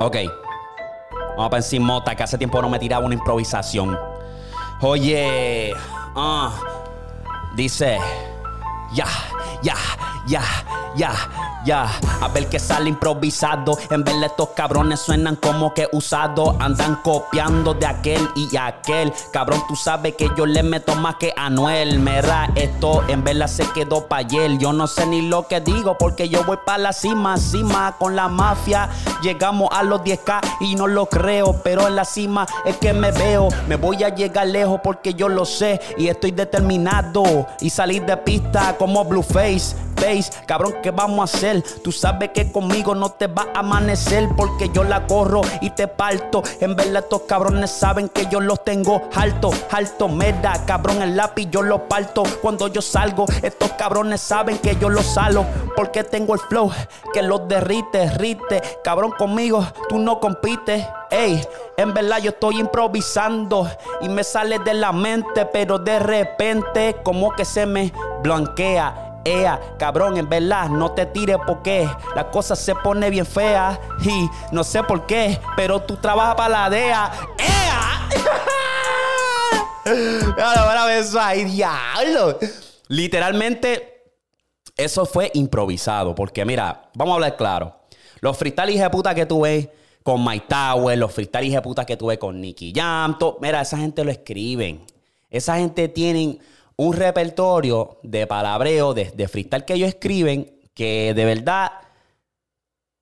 Ok. Vamos para encima, que hace tiempo no me tiraba una improvisación. Oye, ah, dice, ya, ya, ya, ya ya, a ver que sale improvisado. En vez estos cabrones suenan como que usados. Andan copiando de aquel y aquel. Cabrón, tú sabes que yo le meto más que Anuel. Mera, esto en verdad se quedó pa' ayer. Yo no sé ni lo que digo porque yo voy pa' la cima, cima con la mafia. Llegamos a los 10k y no lo creo. Pero en la cima es que me veo. Me voy a llegar lejos porque yo lo sé y estoy determinado. Y salir de pista como Blueface. Face, cabrón, ¿qué vamos a hacer? Tú sabes que conmigo no te va a amanecer porque yo la corro y te parto. En verdad estos cabrones saben que yo los tengo alto, alto. Me cabrón el lápiz, yo lo parto. Cuando yo salgo, estos cabrones saben que yo los salo porque tengo el flow que los derrite, rite. Cabrón conmigo, tú no compites. Ey, en verdad yo estoy improvisando y me sale de la mente, pero de repente como que se me blanquea ea, cabrón, en verdad, no te tires porque la cosa se pone bien fea. Y no sé por qué, pero tú trabajas para la DEA. ¡Ea! Ahora eso ahí, diablo. Literalmente, eso fue improvisado. Porque mira, vamos a hablar claro. Los freestyle de puta que tú ves con My Tower, los freestyle de puta que tú ves con Nicky Jam, mira, esa gente lo escriben. Esa gente tienen un repertorio de palabreo, de, de freestyle que ellos escriben, que de verdad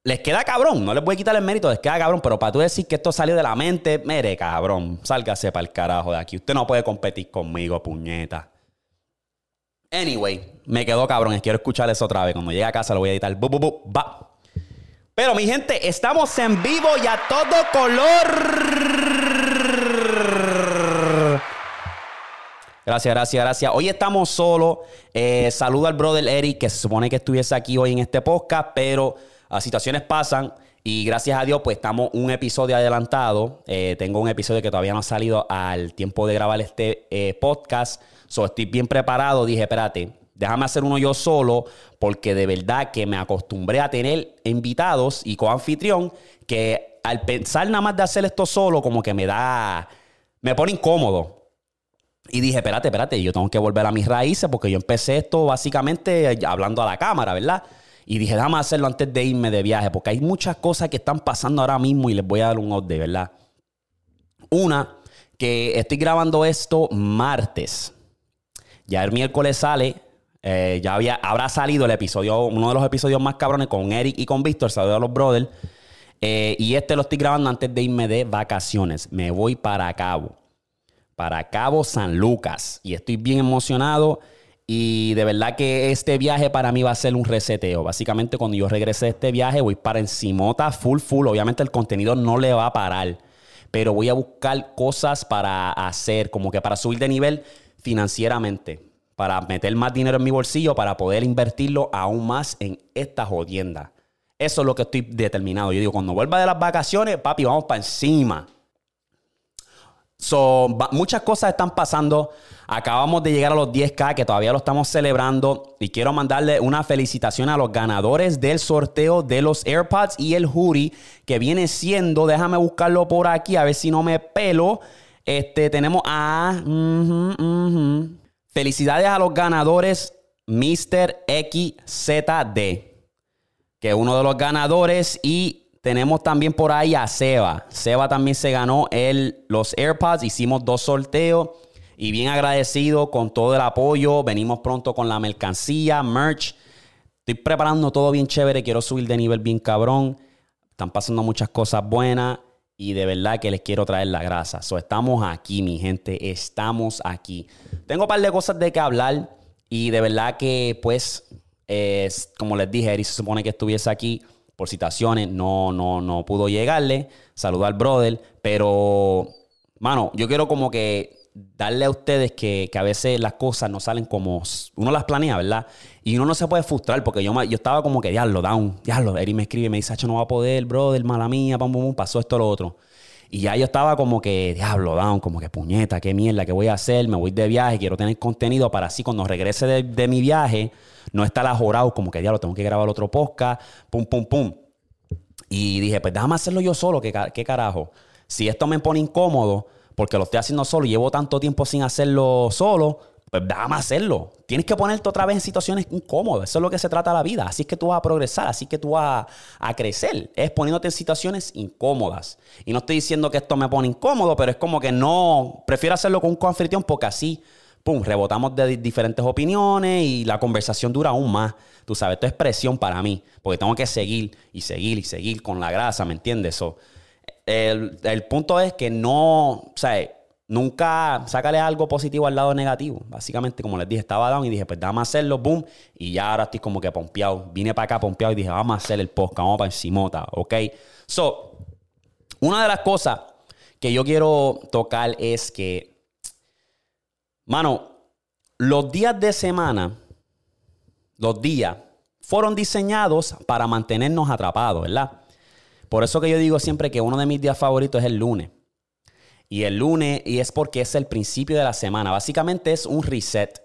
les queda cabrón. No les voy a quitar el mérito, les queda cabrón. Pero para tú decir que esto salió de la mente, mire, cabrón, sálgase para el carajo de aquí. Usted no puede competir conmigo, puñeta. Anyway, me quedó cabrón. Quiero escuchar eso otra vez. Cuando llegue a casa lo voy a editar. Bu, bu, bu, va. Pero mi gente, estamos en vivo y a todo color. Gracias, gracias, gracias. Hoy estamos solos. Eh, saludo al brother Eric, que se supone que estuviese aquí hoy en este podcast, pero las situaciones pasan. Y gracias a Dios, pues estamos un episodio adelantado. Eh, tengo un episodio que todavía no ha salido al tiempo de grabar este eh, podcast. So, estoy bien preparado. Dije, espérate, déjame hacer uno yo solo, porque de verdad que me acostumbré a tener invitados y co-anfitrión que al pensar nada más de hacer esto solo, como que me da, me pone incómodo. Y dije, espérate, espérate, yo tengo que volver a mis raíces porque yo empecé esto básicamente hablando a la cámara, ¿verdad? Y dije, déjame hacerlo antes de irme de viaje porque hay muchas cosas que están pasando ahora mismo y les voy a dar un update, ¿verdad? Una, que estoy grabando esto martes. Ya el miércoles sale, eh, ya había, habrá salido el episodio, uno de los episodios más cabrones con Eric y con Víctor, saludos a los brothers. Eh, y este lo estoy grabando antes de irme de vacaciones. Me voy para Cabo para Cabo San Lucas. Y estoy bien emocionado. Y de verdad que este viaje para mí va a ser un reseteo. Básicamente, cuando yo regrese de este viaje, voy para encimota, full, full. Obviamente, el contenido no le va a parar. Pero voy a buscar cosas para hacer, como que para subir de nivel financieramente. Para meter más dinero en mi bolsillo, para poder invertirlo aún más en esta jodienda. Eso es lo que estoy determinado. Yo digo, cuando vuelva de las vacaciones, papi, vamos para encima. So, muchas cosas están pasando. Acabamos de llegar a los 10K, que todavía lo estamos celebrando. Y quiero mandarle una felicitación a los ganadores del sorteo de los AirPods y el hoodie, que viene siendo, déjame buscarlo por aquí, a ver si no me pelo. Este, tenemos a. Felicidades a los ganadores Mr. XZD, que es uno de los ganadores. Y tenemos también por ahí a Seba. Seba también se ganó el, los AirPods. Hicimos dos sorteos. Y bien agradecido con todo el apoyo. Venimos pronto con la mercancía, merch. Estoy preparando todo bien chévere. Quiero subir de nivel bien cabrón. Están pasando muchas cosas buenas. Y de verdad que les quiero traer la grasa. So, estamos aquí, mi gente. Estamos aquí. Tengo un par de cosas de que hablar. Y de verdad que, pues, es, como les dije, Eri se supone que estuviese aquí por citaciones, no, no, no pudo llegarle. Saludar al brother. Pero, mano, yo quiero como que darle a ustedes que, a veces las cosas no salen como uno las planea, ¿verdad? Y uno no se puede frustrar porque yo, yo estaba como que, diablo, down, diablo. Eri me escribe me dice, no va a poder, brother, mala mía, pum, pum, pasó esto, lo otro. Y ya yo estaba como que, diablo, down, como que puñeta, qué mierda, qué voy a hacer, me voy de viaje, quiero tener contenido para así cuando regrese de, de mi viaje no estar ajorado como que, diablo, tengo que grabar otro podcast, pum, pum, pum. Y dije, pues déjame hacerlo yo solo, ¿qué, qué carajo? Si esto me pone incómodo, porque lo estoy haciendo solo llevo tanto tiempo sin hacerlo solo, pues déjame hacerlo. Tienes que ponerte otra vez en situaciones incómodas. Eso es lo que se trata la vida. Así es que tú vas a progresar, así que tú vas a, crecer. Es poniéndote en situaciones incómodas. Y no estoy diciendo que esto me pone incómodo, pero es como que no, prefiero hacerlo con un confertión porque así, pum, rebotamos de diferentes opiniones y la conversación dura aún más. Tú sabes, esto es presión para mí, porque tengo que seguir y seguir y seguir con la grasa, ¿me entiendes? eso el, el punto es que no, o sea, nunca sácale algo positivo al lado negativo. Básicamente, como les dije, estaba down y dije, pues vamos a hacerlo, boom. Y ya ahora estoy como que pompeado. Vine para acá pompeado y dije, vamos a hacer el podcast, vamos para encimota, ¿ok? So, una de las cosas que yo quiero tocar es que, mano, los días de semana, los días, fueron diseñados para mantenernos atrapados, ¿verdad? Por eso que yo digo siempre que uno de mis días favoritos es el lunes. Y el lunes, y es porque es el principio de la semana. Básicamente es un reset.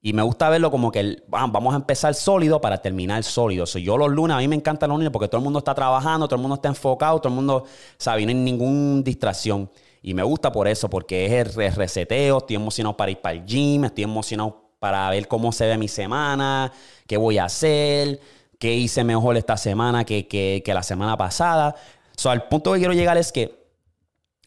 Y me gusta verlo como que vamos a empezar sólido para terminar sólido. So, yo los lunes, a mí me encantan los lunes porque todo el mundo está trabajando, todo el mundo está enfocado, todo el mundo, sabe, no hay ninguna distracción. Y me gusta por eso, porque es el reseteo, estoy emocionado para ir para el gym, estoy emocionado para ver cómo se ve mi semana, qué voy a hacer, qué hice mejor esta semana que, que, que la semana pasada. So, al punto que quiero llegar es que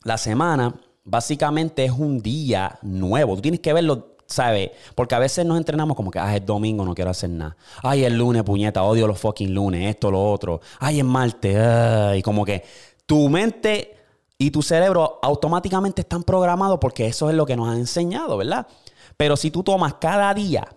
la semana básicamente es un día nuevo. Tú tienes que verlo, ¿sabes? Porque a veces nos entrenamos como que, ah, es domingo, no quiero hacer nada. Ay, es lunes, puñeta, odio los fucking lunes, esto, lo otro. Ay, es martes, y como que tu mente y tu cerebro automáticamente están programados porque eso es lo que nos han enseñado, ¿verdad? Pero si tú tomas cada día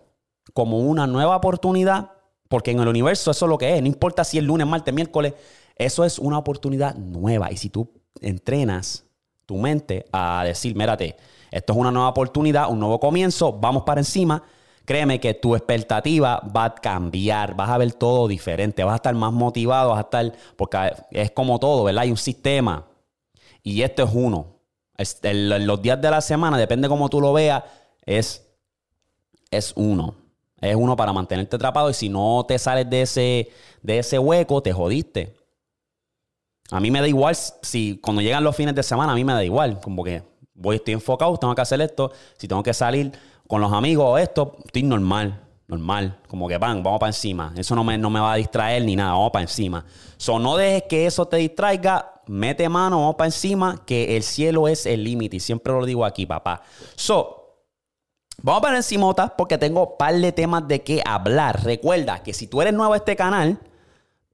como una nueva oportunidad, porque en el universo eso es lo que es, no importa si es lunes, martes, miércoles, eso es una oportunidad nueva. Y si tú entrenas tu mente a decir, mírate, esto es una nueva oportunidad, un nuevo comienzo, vamos para encima. Créeme que tu expectativa va a cambiar, vas a ver todo diferente, vas a estar más motivado, vas a estar, porque es como todo, ¿verdad? Hay un sistema y esto es uno. los días de la semana, depende cómo tú lo veas, es, es uno. Es uno para mantenerte atrapado y si no te sales de ese, de ese hueco, te jodiste. A mí me da igual si cuando llegan los fines de semana, a mí me da igual. Como que voy, estoy enfocado, tengo que hacer esto. Si tengo que salir con los amigos o esto, estoy normal. Normal. Como que van, vamos para encima. Eso no me, no me va a distraer ni nada, vamos para encima. So, no dejes que eso te distraiga. Mete mano, vamos para encima, que el cielo es el límite. Y siempre lo digo aquí, papá. So, Vamos para encima porque tengo un par de temas de qué hablar. Recuerda que si tú eres nuevo a este canal,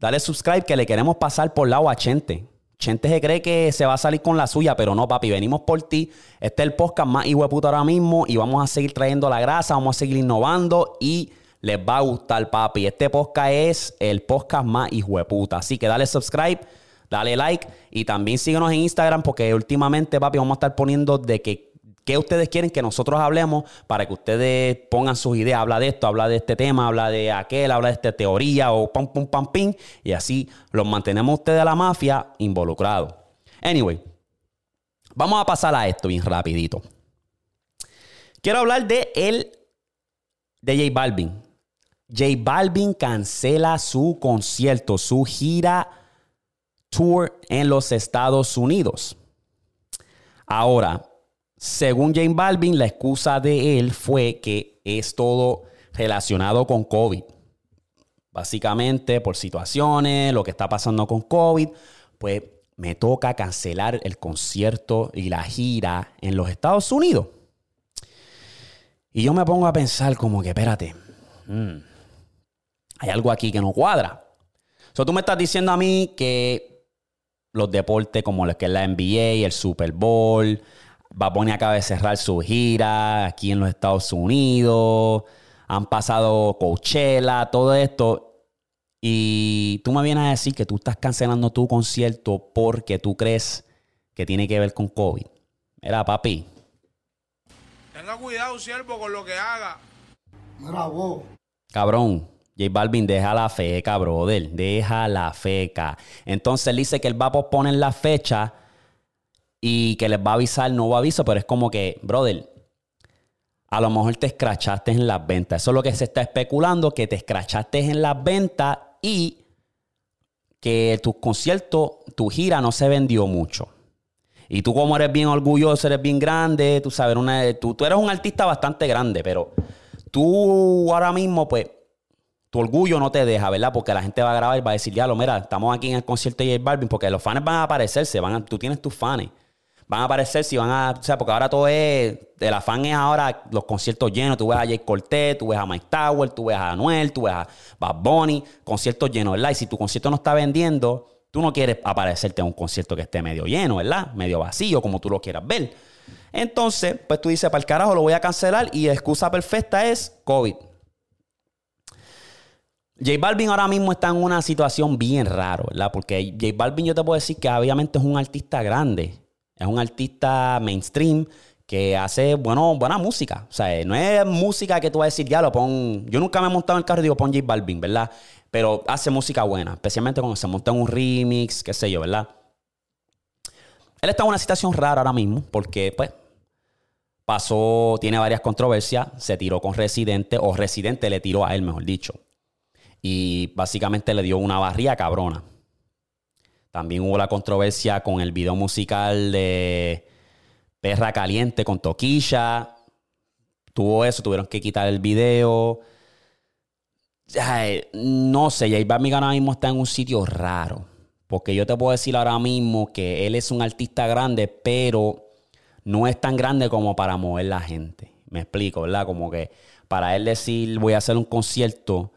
Dale subscribe que le queremos pasar por lado a Chente. Chente se cree que se va a salir con la suya, pero no, papi. Venimos por ti. Este es el podcast más puto ahora mismo y vamos a seguir trayendo la grasa, vamos a seguir innovando y les va a gustar, papi. Este podcast es el podcast más puta. Así que dale subscribe, dale like y también síguenos en Instagram porque últimamente, papi, vamos a estar poniendo de que ¿Qué ustedes quieren que nosotros hablemos para que ustedes pongan sus ideas? Habla de esto, habla de este tema, habla de aquel, habla de esta teoría o pam, pum, pam, pim. Y así los mantenemos ustedes a la mafia involucrados. Anyway, vamos a pasar a esto bien rapidito. Quiero hablar de el de J Balvin. J Balvin cancela su concierto, su gira tour en los Estados Unidos. Ahora, según Jane Balvin, la excusa de él fue que es todo relacionado con COVID. Básicamente, por situaciones, lo que está pasando con COVID, pues me toca cancelar el concierto y la gira en los Estados Unidos. Y yo me pongo a pensar como que, espérate, mm, hay algo aquí que no cuadra. So, tú me estás diciendo a mí que los deportes como los que es la NBA, el Super Bowl, a poner acaba de cerrar su gira aquí en los Estados Unidos. Han pasado Coachella, todo esto. Y tú me vienes a decir que tú estás cancelando tu concierto porque tú crees que tiene que ver con COVID. Mira, papi. Tenga cuidado, siervo, con lo que haga. Mira, vos. Cabrón. J Balvin, deja la feca, brother. Deja la feca. Entonces él dice que él va a posponer la fecha y que les va a avisar nuevo aviso, pero es como que, brother, a lo mejor te escrachaste en las ventas. Eso es lo que se está especulando, que te escrachaste en las ventas y que tu concierto, tu gira no se vendió mucho. Y tú como eres bien orgulloso, eres bien grande, tú sabes, una, tú, tú eres un artista bastante grande, pero tú ahora mismo, pues, tu orgullo no te deja, ¿verdad? Porque la gente va a grabar y va a decir, ya lo, mira, estamos aquí en el concierto de J Balvin, porque los fans van a aparecerse, van tú tienes tus fans. Van a aparecer si van a. O sea, porque ahora todo es. El afán es ahora los conciertos llenos. Tú ves a Jay Cortez, tú ves a Mike Tower, tú ves a Anuel, tú ves a Bad Bunny, conciertos llenos, ¿verdad? Y si tu concierto no está vendiendo, tú no quieres aparecerte en un concierto que esté medio lleno, ¿verdad? Medio vacío, como tú lo quieras ver. Entonces, pues tú dices, para el carajo, lo voy a cancelar y la excusa perfecta es COVID. J Balvin ahora mismo está en una situación bien rara, ¿verdad? Porque J Balvin yo te puedo decir que obviamente es un artista grande, es un artista mainstream que hace bueno, buena música. O sea, no es música que tú vas a decir, ya lo pon. Yo nunca me he montado en el carro y digo, pon J Balvin, ¿verdad? Pero hace música buena, especialmente cuando se monta en un remix, qué sé yo, ¿verdad? Él está en una situación rara ahora mismo porque, pues, pasó, tiene varias controversias, se tiró con Residente, o Residente le tiró a él, mejor dicho y básicamente le dio una barría cabrona. También hubo la controversia con el video musical de Perra Caliente con Toquilla. Tuvo eso, tuvieron que quitar el video. no sé, J Balvin ahora mismo está en un sitio raro. Porque yo te puedo decir ahora mismo que él es un artista grande, pero no es tan grande como para mover la gente. Me explico, ¿verdad? Como que para él decir voy a hacer un concierto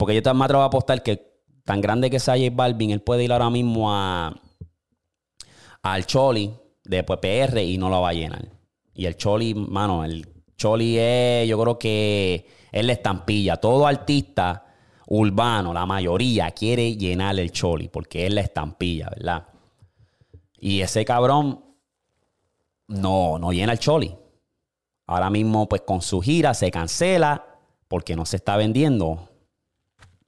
porque yo también me atrevo a apostar que tan grande que sea J Balvin, él puede ir ahora mismo a al Choli de PR y no lo va a llenar. Y el Choli, mano, el Choli es, yo creo que es la estampilla. Todo artista urbano, la mayoría, quiere llenar el Choli porque es la estampilla, ¿verdad? Y ese cabrón no, no llena el Choli. Ahora mismo, pues con su gira se cancela porque no se está vendiendo.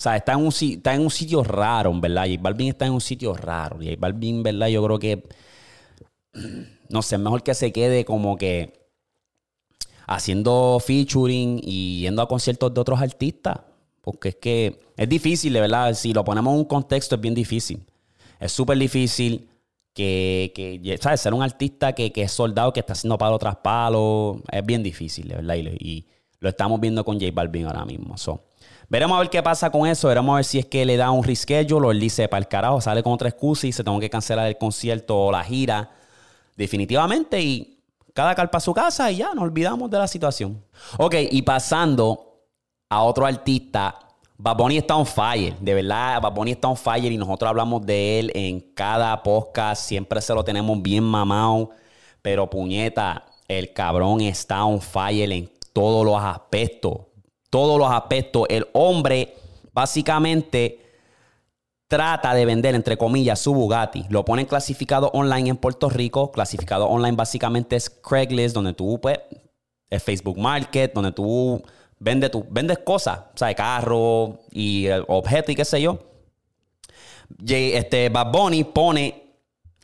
O sea, está en un, está en un sitio raro, ¿verdad? J Balvin está en un sitio raro. J Balvin, ¿verdad? Yo creo que, no sé, mejor que se quede como que haciendo featuring y yendo a conciertos de otros artistas. Porque es que es difícil, ¿verdad? Si lo ponemos en un contexto, es bien difícil. Es súper difícil que, que, ¿sabes? Ser un artista que, que, es soldado, que está haciendo palo tras palo, es bien difícil, ¿verdad? Y, lo estamos viendo con J Balvin ahora mismo. So. Veremos a ver qué pasa con eso. Veremos a ver si es que le da un reschedule o él dice para el carajo, sale con otra excusa y se tengo que cancelar el concierto o la gira. Definitivamente. Y cada carpa a su casa y ya nos olvidamos de la situación. Ok, y pasando a otro artista. Bad está on fire, de verdad, Bad está on fire y nosotros hablamos de él en cada podcast, siempre se lo tenemos bien mamado, pero puñeta, el cabrón está on fire en todos los aspectos todos los aspectos. El hombre básicamente trata de vender, entre comillas, su Bugatti. Lo ponen clasificado online en Puerto Rico. Clasificado online básicamente es Craigslist, donde tú, pues, es Facebook Market, donde tú vendes, tú, vendes cosas, o sea, carro y eh, objetos y qué sé yo. Este, Bad Bunny pone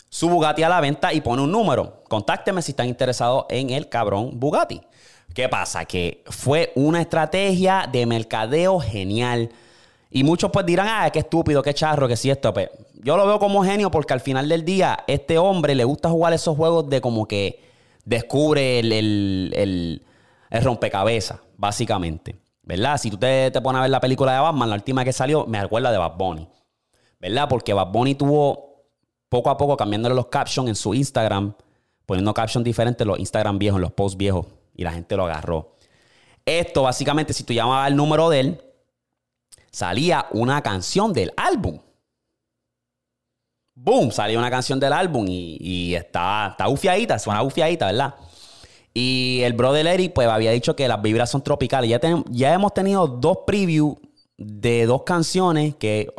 su Bugatti a la venta y pone un número. Contácteme si están interesados en el cabrón Bugatti. ¿Qué pasa? Que fue una estrategia de mercadeo genial. Y muchos pues dirán, ah, qué estúpido, qué charro, que si esto. Pues, yo lo veo como genio porque al final del día, este hombre le gusta jugar esos juegos de como que descubre el, rompecabezas, básicamente. ¿Verdad? Si tú te, te, pones a ver la película de Batman, la última que salió, me acuerda de Bad Bunny. ¿Verdad? Porque Bad Bunny tuvo poco a poco cambiándole los captions en su Instagram, poniendo captions diferentes, los Instagram viejos, los posts viejos y la gente lo agarró. Esto básicamente, si tú llamabas el número de él, salía una canción del álbum. Boom, salía una canción del álbum y, está, está ufiadita, suena ufiadita, ¿verdad? Y el brother Eric, pues había dicho que las vibras son tropicales. Ya, ya hemos tenido dos previews de dos canciones que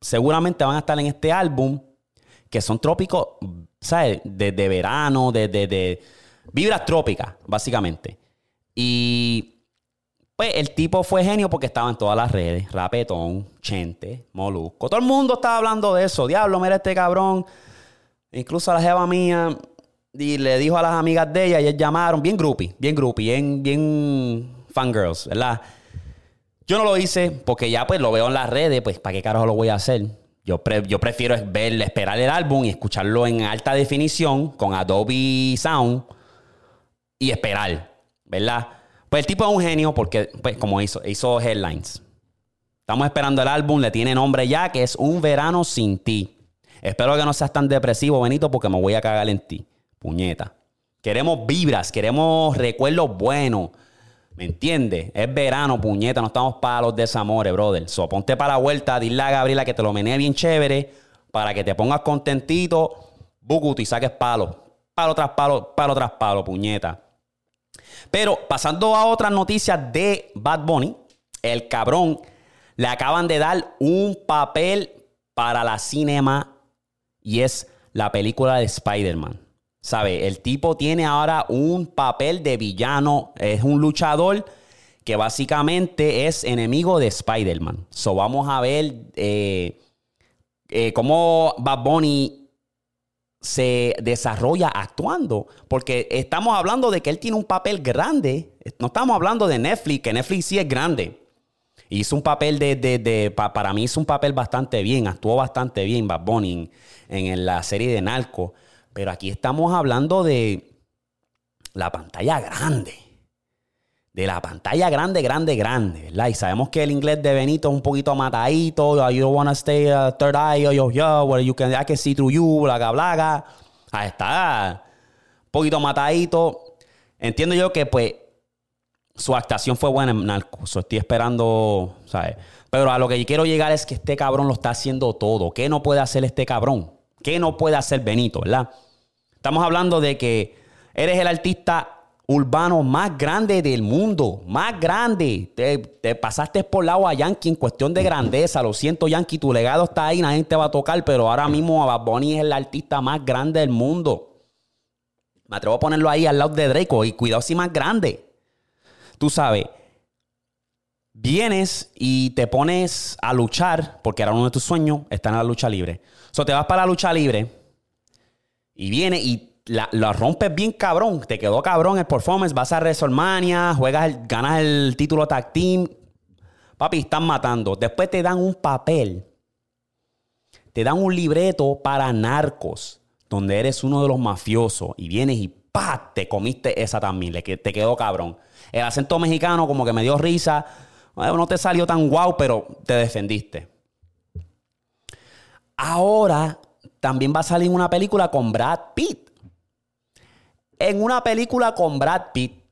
seguramente van a estar en este álbum, que son trópicos, ¿sabes? De, verano, de, de Vibras trópicas, básicamente. Y pues el tipo fue genio porque estaba en todas las redes. Rapetón, Chente, Molusco. Todo el mundo estaba hablando de eso. Diablo, mira este cabrón. Incluso a la jeva mía y le dijo a las amigas de ella y ellas llamaron. Bien groupie, bien groupie, bien, bien fangirls, ¿verdad? Yo no lo hice porque ya pues lo veo en las redes. Pues, ¿para qué carajo lo voy a hacer? Yo, yo prefiero ver, esperar el álbum y escucharlo en alta definición con Adobe Sound y esperar, ¿verdad? Pues el tipo es un genio porque, pues, como hizo, hizo headlines. Estamos esperando el álbum, le tiene nombre ya, que es Un Verano Sin Ti. Espero que no seas tan depresivo, Benito, porque me voy a cagar en ti. Puñeta. Queremos vibras, queremos recuerdos buenos. ¿Me entiendes? Es verano, puñeta, no estamos para los desamores, brother. So, ponte para la vuelta, dile a Gabriela que te lo menee bien chévere para que te pongas contentito, bucuto y saques palo. Palo tras palo, palo tras palo, puñeta. Pero pasando a otras noticias de Bad Bunny, el cabrón le acaban de dar un papel para la cinema y es la película de Spider-Man. ¿Sabe? El tipo tiene ahora un papel de villano, es un luchador que básicamente es enemigo de Spider-Man. So vamos a ver eh, eh, cómo Bad Bunny se desarrolla actuando. Porque estamos hablando de que él tiene un papel grande. No estamos hablando de Netflix, que Netflix sí es grande. Hizo un papel de, para mí hizo un papel bastante bien, actuó bastante bien Bad Bunny en, en la serie de Narco. Pero aquí estamos hablando de la pantalla grande. De la pantalla grande, grande, grande, ¿verdad? Y sabemos que el inglés de Benito es un poquito matadito. You don't wanna stay uh, third eye, yo, yo, where you can, I can see through you, blaga, blaga. Ahí está. Un poquito matadito. Entiendo yo que, pues, su actuación fue buena en Narco. estoy esperando, ¿sabes? Pero a lo que quiero llegar es que este cabrón lo está haciendo todo. ¿Qué no puede hacer este cabrón? ¿Qué no puede hacer Benito, verdad? Estamos hablando de que eres el artista urbano más grande del mundo, más grande. Te, pasaste por lado a Yankee en cuestión de grandeza. Lo siento, Yankee, tu legado está ahí, nadie te va a tocar, pero ahora mismo Bad Bunny es el artista más grande del mundo. Me atrevo a ponerlo ahí al lado de Draco y cuidado si más grande. Tú sabes, vienes y te pones a luchar, porque era uno de tus sueños, estar en la lucha libre. O so, te vas para la lucha libre y viene y la, rompes bien cabrón. Te quedó cabrón el performance. Vas a WrestleMania, juegas, ganas el título tag team. Papi, están matando. Después te dan un papel. Te dan un libreto para narcos, donde eres uno de los mafiosos. Y vienes y ¡pa! Te comiste esa también. te quedó cabrón. El acento mexicano como que me dio risa. No te salió tan guau, pero te defendiste. Ahora también va a salir una película con Brad Pitt. En una película con Brad Pitt,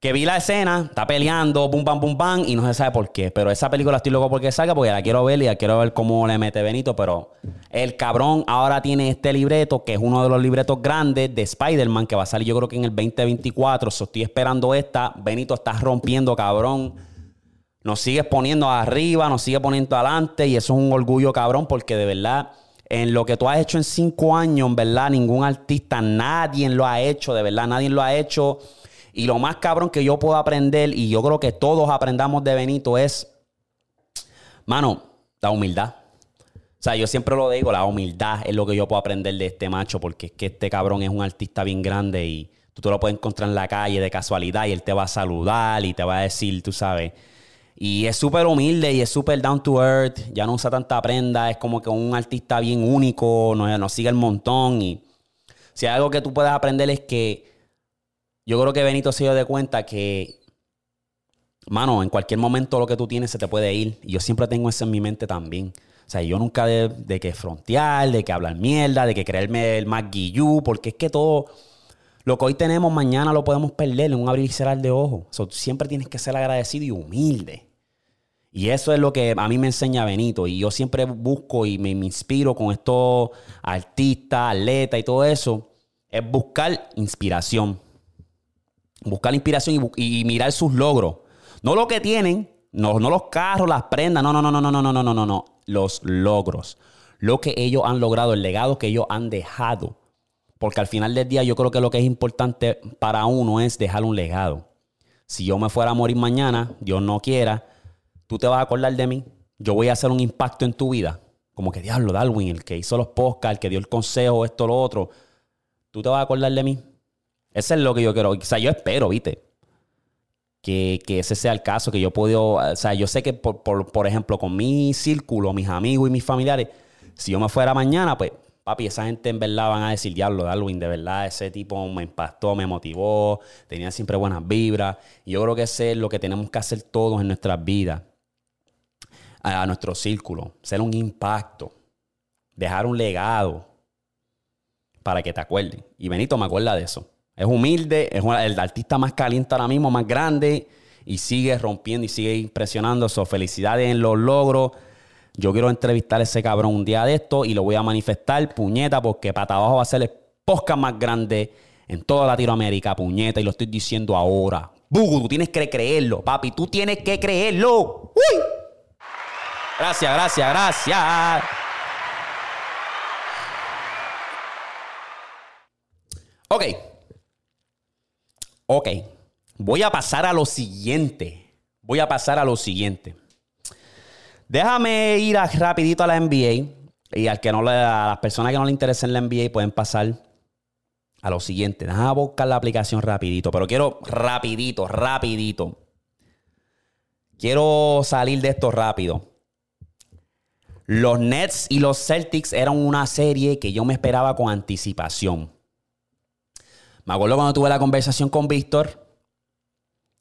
que vi la escena, está peleando, bum, bam, bum, bam, y no se sabe por qué. Pero esa película estoy loco porque salga, porque la quiero ver y la quiero ver cómo le mete Benito. Pero el cabrón ahora tiene este libreto, que es uno de los libretos grandes de Spider-Man, que va a salir yo creo que en el 2024. So, estoy esperando esta. Benito está rompiendo, cabrón nos sigues poniendo arriba, nos sigue poniendo adelante y eso es un orgullo cabrón porque de verdad en lo que tú has hecho en cinco años, verdad, ningún artista, nadie lo ha hecho, de verdad, nadie lo ha hecho. Y lo más cabrón que yo puedo aprender, y yo creo que todos aprendamos de Benito, es, mano, la humildad. O sea, yo siempre lo digo, la humildad es lo que yo puedo aprender de este macho, porque es que este cabrón es un artista bien grande y tú te lo puedes encontrar en la calle de casualidad y él te va a saludar y te va a decir, tú sabes, y es súper humilde y es súper down to earth. Ya no usa tanta prenda. Es como que un artista bien único. Nos, sigue el montón. Y si algo que tú puedes aprender es que yo creo que Benito se dio de cuenta que, mano, en cualquier momento lo que tú tienes se te puede ir. Y yo siempre tengo eso en mi mente también. O sea, yo nunca de, que frontear, de que hablar mierda, de que creerme el más guillú, porque es que todo lo que hoy tenemos, mañana lo podemos perder en un abrir y cerrar de ojos. siempre tienes que ser agradecido y humilde. Y eso es lo que a mí me enseña Benito. Y yo siempre busco y me, inspiro con estos artistas, atletas y todo eso. Es buscar inspiración. Buscar inspiración y, mirar sus logros. No lo que tienen, no, no los carros, las prendas. No, no, no, no, no, no, no, no, no, no. Los logros. Lo que ellos han logrado, el legado que ellos han dejado. Porque al final del día yo creo que lo que es importante para uno es dejar un legado. Si yo me fuera a morir mañana, Dios no quiera, tú te vas a acordar de mí. Yo voy a hacer un impacto en tu vida. Como que diablo, Darwin, el que hizo los podcasts, el que dio el consejo, esto, lo otro. Tú te vas a acordar de mí. Eso es lo que yo quiero. O sea, yo espero, ¿viste? que, que ese sea el caso, que yo puedo, o sea, yo sé que por, por, por ejemplo con mi círculo, mis amigos y mis familiares, si yo me fuera mañana, pues papi, esa gente en verdad van a decir, diablo, Darwin, de verdad, ese tipo me impactó, me motivó, tenía siempre buenas vibras. Y yo creo que ese es lo que tenemos que hacer todos en nuestras vidas, a, nuestro círculo, ser un impacto, dejar un legado para que te acuerden. Y Benito me acuerda de eso. Es humilde, es el artista más caliente ahora mismo, más grande, y sigue rompiendo y sigue impresionando. So, felicidades en los logros. Yo quiero entrevistar a ese cabrón un día de esto y lo voy a manifestar, puñeta, porque para abajo va a ser el podcast más grande en toda Latinoamérica, puñeta, y lo estoy diciendo ahora. Bugu, tú tienes que creerlo, papi, tú tienes que creerlo. ¡Uy! Gracias, gracias, gracias. Ok. Ok. Voy a pasar a lo siguiente. Voy a pasar a lo siguiente. Déjame ir rapidito a la NBA. Y al que no le, a las personas que no le interesen la NBA pueden pasar a lo siguiente. Déjame buscar la aplicación rapidito. Pero quiero rapidito, rapidito. Quiero salir de esto rápido. Los Nets y los Celtics eran una serie que yo me esperaba con anticipación. Me acuerdo cuando tuve la conversación con Víctor.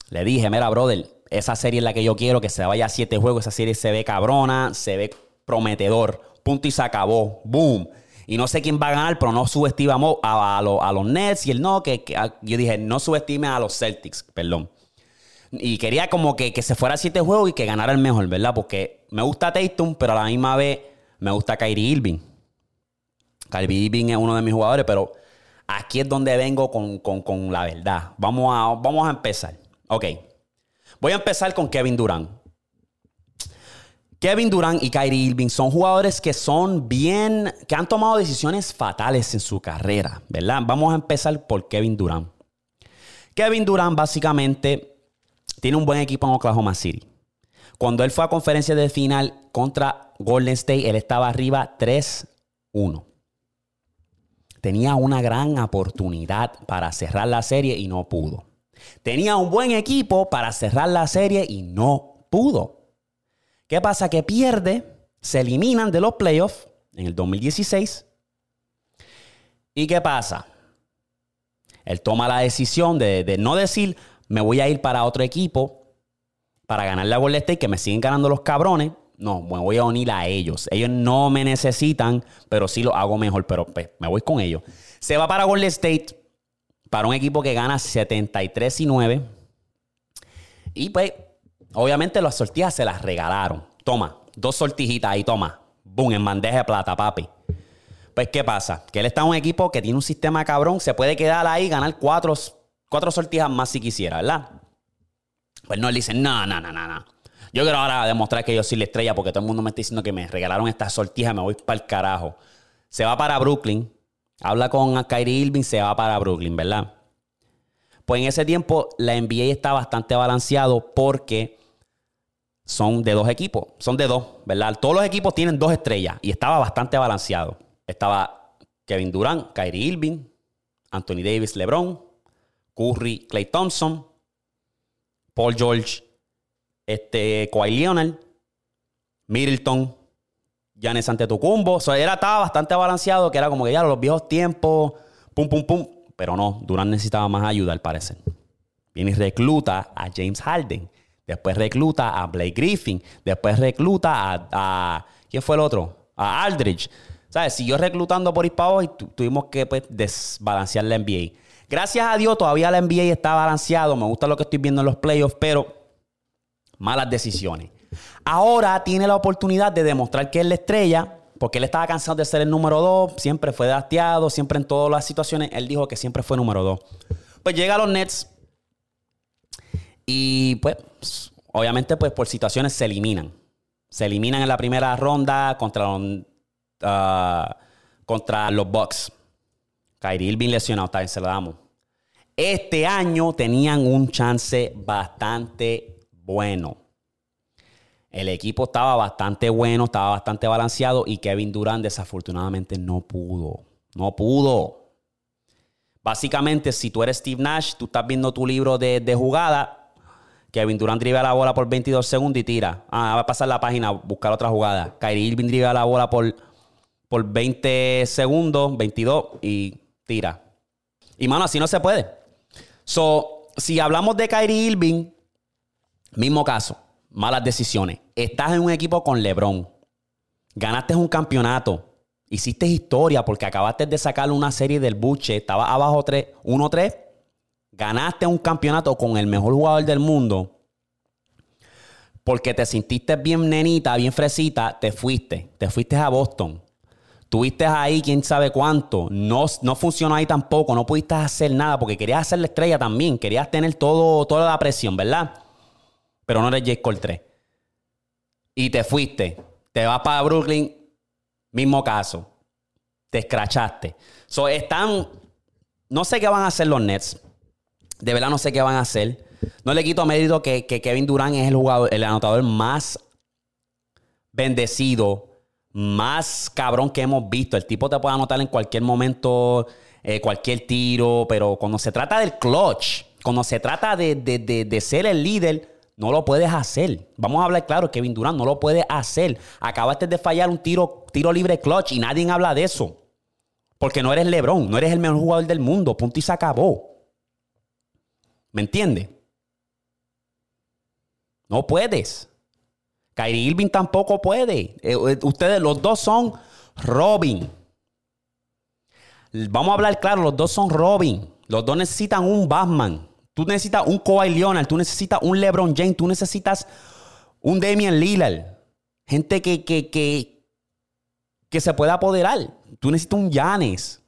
Le dije, mira, brother, esa serie es la que yo quiero, que se vaya a siete juegos. Esa serie se ve cabrona, se ve prometedor. Punto y se acabó. Boom. Y no sé quién va a ganar, pero no subestimamos a, a, los Nets y el no, que, yo dije, no subestime a los Celtics, perdón. Y quería como que, se fuera a siete juegos y que ganara el mejor, ¿verdad? Porque me gusta Tatum, pero a la misma vez me gusta Kyrie Irving. Kyrie Irving es uno de mis jugadores, pero aquí es donde vengo con, con la verdad. Vamos a, vamos a empezar. Ok. Voy a empezar con Kevin Durant. Kevin Durant y Kyrie Irving son jugadores que son bien, que han tomado decisiones fatales en su carrera, ¿verdad? Vamos a empezar por Kevin Durant. Kevin Durant básicamente tiene un buen equipo en Oklahoma City. Cuando él fue a conferencia de final contra Golden State, él estaba arriba 3-1. Tenía una gran oportunidad para cerrar la serie y no pudo. Tenía un buen equipo para cerrar la serie y no pudo. ¿Qué pasa? Que pierde, se eliminan de los playoffs en el 2016. ¿Y qué pasa? Él toma la decisión de, no decir, me voy a ir para otro equipo para ganar la Golden State, que me siguen ganando los cabrones. No, me voy a unir a ellos. Ellos no me necesitan, pero sí lo hago mejor, pero pues, me voy con ellos. Se va para Golden State para un equipo que gana 73 y 9. Y pues, obviamente las sortijas se las regalaron. Toma, dos sortijitas ahí, toma. Boom, en bandeja de plata, papi. Pues, ¿qué pasa? Que él está en un equipo que tiene un sistema cabrón, se puede quedar ahí y ganar cuatro, cuatro sortijas más si quisiera, ¿verdad? Pues no, él dice, no, no, no, no, no. Yo quiero ahora demostrar que yo soy la estrella porque todo el mundo me está diciendo que me regalaron estas sortijas, me voy para el carajo. Se va para Brooklyn, Habla con Kyrie Irving, se va para Brooklyn, ¿verdad? Pues en ese tiempo la NBA está bastante balanceado porque son de dos equipos, son de dos, ¿verdad? Todos los equipos tienen dos estrellas y estaba bastante balanceado. Estaba Kevin Durant, Kyrie Irving, Anthony Davis, LeBron, Curry, Clay Thompson, Paul George, este, Kawhi Leonard, Middleton, Giannis Antetokounmpo. O sea, era, estaba bastante balanceado, que era como que ya los viejos tiempos, pum, pum, pum. Pero no, Durant necesitaba más ayuda, al parecer. Viene y recluta a James Harden. Después recluta a Blake Griffin. Después recluta a, ¿quién fue el otro? A Aldridge. ¿Sabes? Siguió reclutando por Hispao y tuvimos que pues, desbalancear la NBA. Gracias a Dios, todavía la NBA está balanceado. Me gusta lo que estoy viendo en los playoffs, pero malas decisiones. Ahora tiene la oportunidad de demostrar que es la estrella, porque él estaba cansado de ser el número dos, siempre fue dateado, siempre en todas las situaciones, él dijo que siempre fue número dos. Pues llega a los Nets y pues obviamente pues por situaciones se eliminan. Se eliminan en la primera ronda contra los, ah, contra los Bucks. Kyrie Irving lesionado, bien, se lo damos. Este año tenían un chance bastante bueno. El equipo estaba bastante bueno, estaba bastante balanceado y Kevin Durant desafortunadamente no pudo. No pudo. Básicamente, si tú eres Steve Nash, tú estás viendo tu libro de, jugada Kevin Durant dribla la bola por 22 segundos y tira. Ah, va a pasar la página, buscar otra jugada. Kyrie Irving dribla la bola por, por 20 segundos, 22 y tira. Y mano, así no se puede. So, si hablamos de Kyrie Irving, mismo caso, malas decisiones. Estás en un equipo con LeBron. Ganaste un campeonato. Hiciste historia porque acabaste de sacar una serie del buche. Estaba abajo 3, 1-3. Ganaste un campeonato con el mejor jugador del mundo. Porque te sintiste bien nenita, bien fresita, te fuiste. Te fuiste a Boston. Tuviste ahí quién sabe cuánto. No, no funcionó ahí tampoco. No pudiste hacer nada porque querías hacer la estrella también. Querías tener todo, toda la presión, ¿verdad? Pero no eres J. Cole 3. Y te fuiste. Te vas para Brooklyn. Mismo caso. Te escrachaste. So, están. No sé qué van a hacer los Nets. De verdad no sé qué van a hacer. No le quito mérito que, que Kevin Durant es el jugador, el anotador más bendecido más cabrón que hemos visto. El tipo te puede anotar en cualquier momento, eh, cualquier tiro, pero cuando se trata del clutch, cuando se trata de, ser el líder, no lo puedes hacer. Vamos a hablar claro, Kevin Durant no lo puede hacer. Acabaste de fallar un tiro, tiro libre clutch y nadie habla de eso. Porque no eres LeBron, no eres el mejor jugador del mundo. Punto y se acabó. ¿Me entiendes? No puedes. Kyrie Irving tampoco puede. Eh, eh, ustedes, los dos son Robin. Vamos a hablar claro, los dos son Robin. Los dos necesitan un Batman. Tú necesitas un Kawhi Leonard, tú necesitas un LeBron James, tú necesitas un Damian Lillard. Gente que, que, que, que se pueda apoderar. Tú necesitas un Giannis.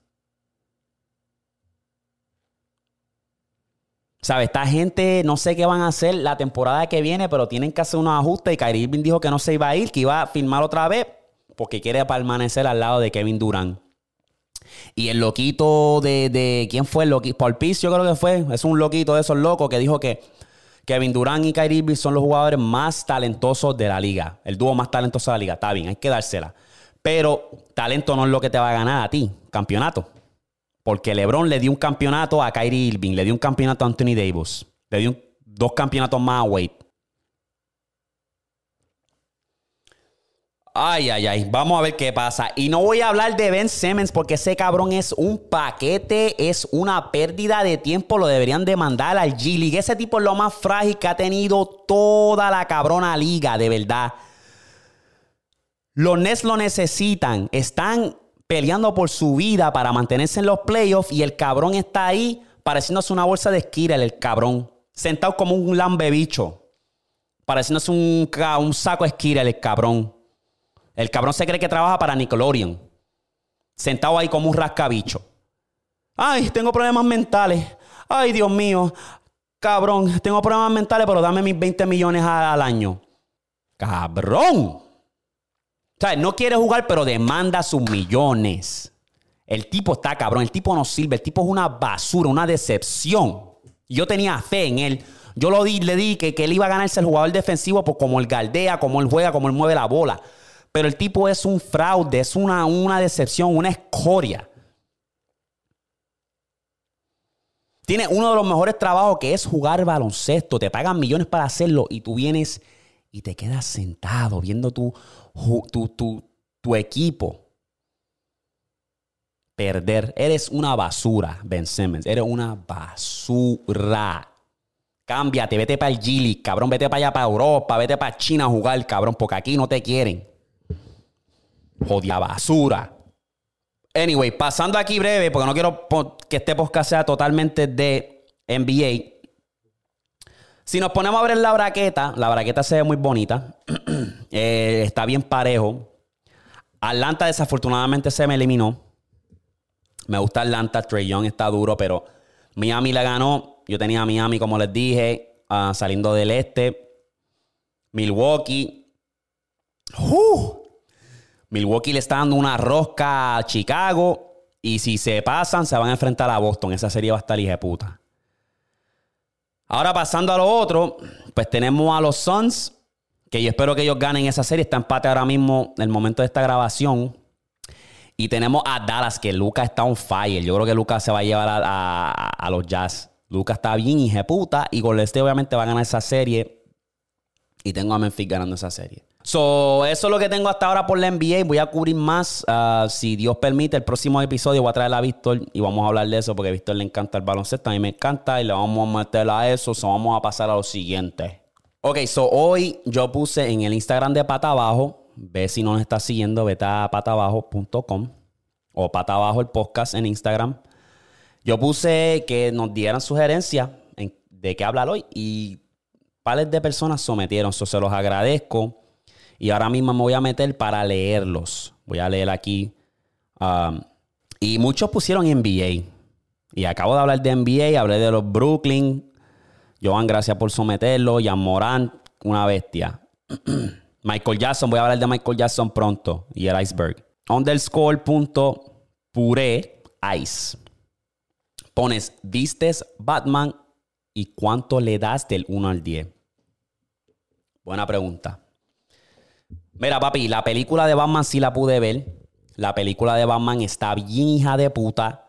¿Sabes? Esta gente no sé qué van a hacer la temporada que viene, pero tienen que hacer unos ajustes. Y Kyrie Irving dijo que no se iba a ir, que iba a firmar otra vez, porque quiere permanecer al lado de Kevin Durant. Y el loquito de, ¿quién fue el loquito? Paul Pierce, yo creo que fue. Es un loquito de esos locos que dijo que Kevin Durant y Kyrie Irving son los jugadores más talentosos de la liga. El dúo más talentoso de la liga. Está bien, hay que dársela. Pero talento no es lo que te va a ganar a ti. Campeonato. Porque LeBron le dio un campeonato a Kyrie Irving, le dio un campeonato a Anthony Davis, le dio dos campeonatos más a Wade. Ay, ay, ay. Vamos a ver qué pasa. Y no voy a hablar de Ben Simmons porque ese cabrón es un paquete, es una pérdida de tiempo. Lo deberían demandar al G-League. Ese tipo es lo más frágil que ha tenido toda la cabrona liga, de verdad. Los Nets lo necesitan. Están peleando por su vida para mantenerse en los playoffs y el cabrón está ahí pareciéndose una bolsa de esquira, el cabrón. Sentado como un lambe bicho. Pareciéndose un, un saco de esquira, el cabrón. El cabrón se cree que trabaja para Nickelodeon. Sentado ahí como un rascabicho. Ay, tengo problemas mentales. Ay, Dios mío. Cabrón, tengo problemas mentales, pero dame mis 20 millones al año. Cabrón. O sea, no quiere jugar, pero demanda sus millones. El tipo está cabrón, el tipo no sirve, el tipo es una basura, una decepción. Yo tenía fe en él. Yo le di que, él iba a ganarse el jugador defensivo por como él galdea, como él juega, como él mueve la bola. Pero el tipo es un fraude, es una, una decepción, una escoria. Tiene uno de los mejores trabajos que es jugar baloncesto. Te pagan millones para hacerlo y tú vienes y te quedas sentado viendo tu tu, equipo perder. Eres una basura, Ben Simmons. Eres una basura. Cámbiate, vete para el Gili, cabrón. Vete para allá, para Europa. Vete para China a jugar, cabrón, porque aquí no te quieren. Jodia basura. Anyway, pasando aquí breve, porque no quiero que este podcast sea totalmente de NBA. Si nos ponemos a ver la braqueta, la braqueta se ve muy bonita. Eh, está bien parejo. Atlanta desafortunadamente se me eliminó. Me gusta Atlanta, Trey Young está duro, pero Miami la ganó. Yo tenía a Miami, como les dije, ah, saliendo del este. Milwaukee. Milwaukee le está dando una rosca a Chicago. Y si se pasan, se van a enfrentar a Boston. Esa serie va a estar hija puta. Ahora pasando a lo otro, pues tenemos a los Suns, que yo espero que ellos ganen esa serie. Está empate ahora mismo en el momento de esta grabación. Y tenemos a Dallas, que Lucas está on fire. Yo creo que Lucas se va a llevar a, los Jazz. Lucas está bien puta y Golden State obviamente va a ganar esa serie. Y tengo a Memphis ganando esa serie. So, eso es lo que tengo hasta ahora por la NBA. Voy a cubrir más. ah, si Dios permite, el próximo episodio voy a traer a Víctor y vamos a hablar de eso porque a Víctor le encanta el baloncesto. A mí me encanta y le vamos a meter a eso. So, vamos a pasar a lo siguiente. Ok, so hoy yo puse en el Instagram de Pata Abajo. Ve si no nos estás siguiendo, vete a patabajo.com o Pata Abajo el podcast en Instagram. Yo puse que nos dieran sugerencias en- de qué hablar hoy y pares de personas sometieron. So, se los agradezco. Y ahora mismo me voy a meter para leerlos. Voy a leer aquí. um, y muchos pusieron NBA. Y acabo de hablar de NBA, hablé de los Brooklyn. Joan, gracias por someterlo. Jan Morant, una bestia. Michael Jackson, voy a hablar de Michael Jackson pronto. Y el iceberg. Underscore punto puré ice. Pones, vistes Batman y cuánto le das del 1 al 10. Buena pregunta. Mira, papi, la película de Batman sí la pude ver. La película de Batman está bien hija de puta.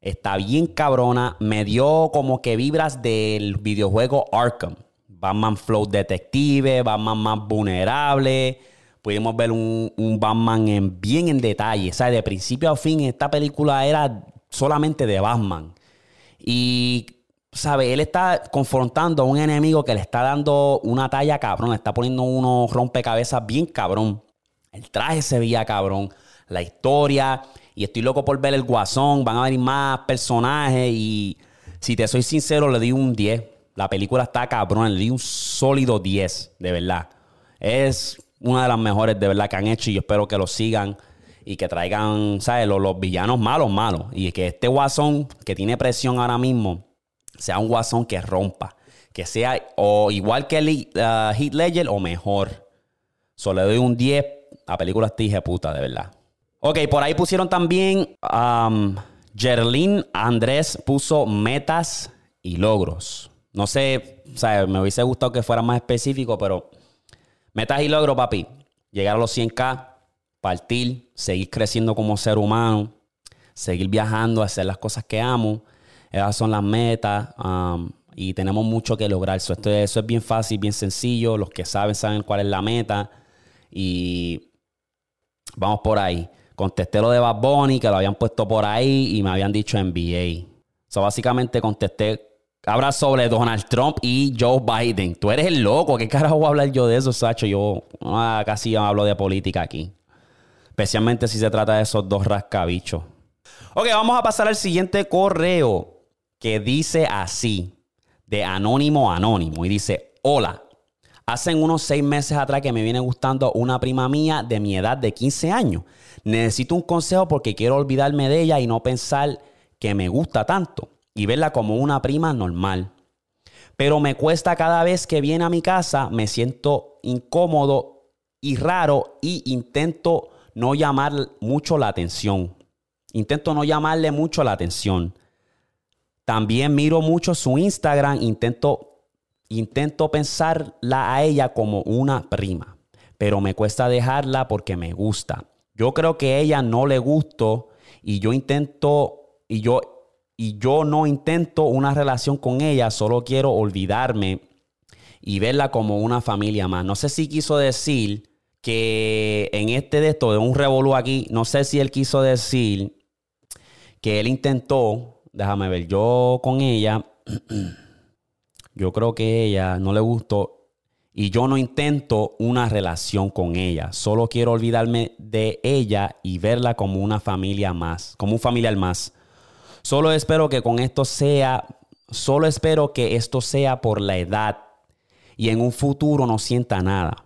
Está bien cabrona. Me dio como que vibras del videojuego Arkham. Batman Flow Detective, Batman más vulnerable. Pudimos ver un, Batman en, bien en detalle. O sea, de principio a fin, esta película era solamente de Batman. Y, ¿sabe? Él está confrontando a un enemigo que le está dando una talla cabrón. Le está poniendo unos rompecabezas bien cabrón. El traje se veía cabrón. La historia. Y estoy loco por ver el guasón. Van a venir más personajes. Y si te soy sincero, le di un 10. La película está cabrón. Le di un sólido 10, de verdad. Es una de las mejores de verdad que han hecho. Y yo espero que lo sigan. Y que traigan, ¿sabes? Los, los villanos malos, malos. Y que este guasón que tiene presión ahora mismo sea un guasón que rompa. Que sea o igual que el uh, Heath Ledger o mejor. Solo le doy un 10. La película está hija de puta, de verdad. Ok, por ahí pusieron también. Um, Gerlin Andrés puso metas y logros. No sé, o sea, me hubiese gustado que fuera más específico, pero metas y logros, papi. Llegar a los 100k, partir, seguir creciendo como ser humano, seguir viajando, hacer las cosas que amo. Esas son las metas. um, y tenemos mucho que lograr. Eso, es bien fácil, bien sencillo. Los que saben, saben cuál es la meta. Y vamos por ahí. Contesté lo de Bad Bunny, que lo habían puesto por ahí y me habían dicho NBA. So, básicamente contesté. Habla sobre Donald Trump y Joe Biden. Tú eres el loco. ¿Qué carajo voy a hablar yo de eso, Sacho? Yo ah, casi hablo de política aquí. Especialmente si se trata de esos dos rascabichos. Ok, vamos a pasar al siguiente correo que dice así, de anónimo a anónimo. Y dice, hola, hace unos seis meses atrás que me viene gustando una prima mía de mi edad de 15 años. Necesito un consejo porque quiero olvidarme de ella y no pensar que me gusta tanto y verla como una prima normal. Pero me cuesta cada vez que viene a mi casa, me siento incómodo y raro y intento no llamar mucho la atención. Intento no llamarle mucho la atención. También miro mucho su Instagram, intento, intento pensarla a ella como una prima, pero me cuesta dejarla porque me gusta. Yo creo que a ella no le gusto y yo intento y yo y yo no intento una relación con ella, solo quiero olvidarme y verla como una familia más. No sé si quiso decir que en este de esto, de un revolú aquí, no sé si él quiso decir que él intentó, déjame ver, yo con ella, yo creo que ella no le gustó y yo no intento una relación con ella, solo quiero olvidarme de ella y verla como una familia más, como un familiar más. Solo espero que con esto sea, solo espero que esto sea por la edad y en un futuro no sienta nada.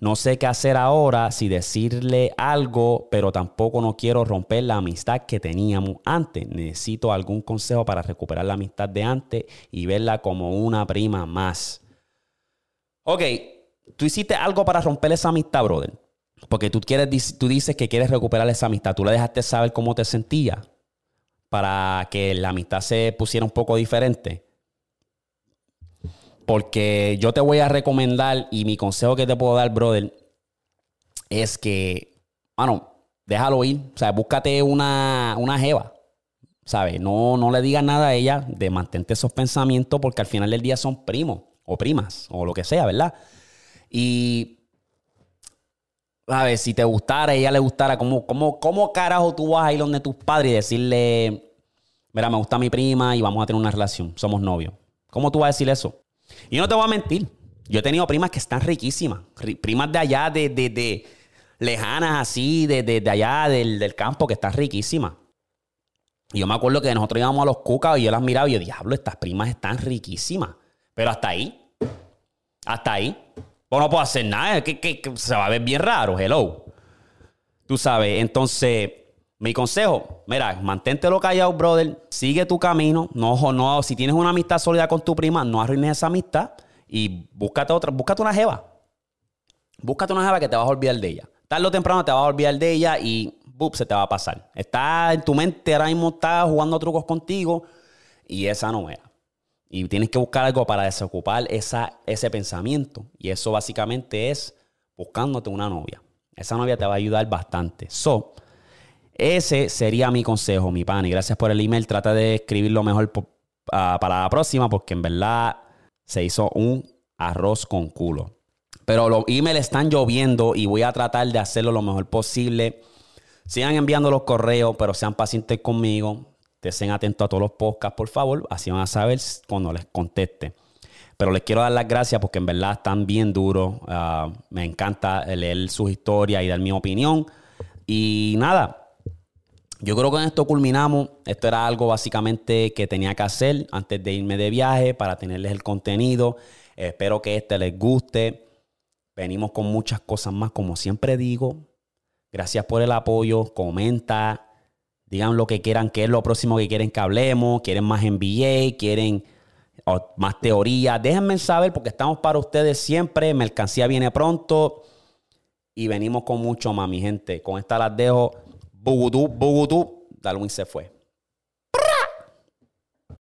No sé qué hacer ahora, si decirle algo, pero tampoco no quiero romper la amistad que teníamos antes. Necesito algún consejo para recuperar la amistad de antes y verla como una prima más. Ok, tú hiciste algo para romper esa amistad, brother. Porque tú, quieres, tú dices que quieres recuperar esa amistad. Tú le dejaste saber cómo te sentías para que la amistad se pusiera un poco diferente. Porque yo te voy a recomendar y mi consejo que te puedo dar, brother, es que, bueno, déjalo ir. O sea, búscate una, una jeva. ¿sabes? No, no le digas nada a ella de mantente esos pensamientos porque al final del día son primos o primas o lo que sea, ¿verdad? Y, a ver, si te gustara, ella le gustara, ¿cómo, cómo, cómo carajo tú vas a ir donde tus padres y decirle, mira, me gusta mi prima y vamos a tener una relación, somos novios? ¿Cómo tú vas a decir eso? Y no te voy a mentir, yo he tenido primas que están riquísimas, primas de allá, de, de, de lejanas así, de, de, allá del, del campo, que están riquísimas. Y yo me acuerdo que nosotros íbamos a los cucas y yo las miraba y yo, diablo, estas primas están riquísimas. Pero hasta ahí. Hasta ahí. Pues no puedo hacer nada. Que, se va a ver bien raro. Hello. Tú sabes. Entonces, mi consejo, mira, manténtelo callado, brother. Sigue tu camino. No, no, si tienes una amistad sólida con tu prima, no arruines esa amistad. Y búscate otra, búscate una jeva. Búscate una jeva que te vas a olvidar de ella. Tarde o temprano te vas a olvidar de ella y se te va a pasar. Está en tu mente, ahora mismo está jugando trucos contigo y esa no era. Y tienes que buscar algo para desocupar esa, ese pensamiento. Y eso básicamente es buscándote una novia. Esa novia te va a ayudar bastante. So, ese sería mi consejo, mi pan. Y gracias por el email. Trata de escribirlo mejor ah, para la próxima, porque en verdad se hizo un arroz con culo. Pero los emails están lloviendo y voy a tratar de hacerlo lo mejor posible. Sigan enviando los correos, pero sean pacientes conmigo. Estén atentos a todos los podcasts, por favor. Así van a saber cuando les conteste. Pero les quiero dar las gracias porque en verdad están bien duros. Ah, me encanta leer sus historias y dar mi opinión. Y nada, yo creo que con esto culminamos. Esto era algo básicamente que tenía que hacer antes de irme de viaje para tenerles el contenido. espero que este les guste. Venimos con muchas cosas más, como siempre digo. Gracias por el apoyo. Comenta. Digan lo que quieran, qué es lo próximo que quieren que hablemos. ¿Quieren más NBA? ¿Quieren más teoría? Déjenme saber porque estamos para ustedes siempre. Mercancía viene pronto. Y venimos con mucho más, mi gente. Con esta las dejo. Bugutú, Bugutú. Darwin se fue.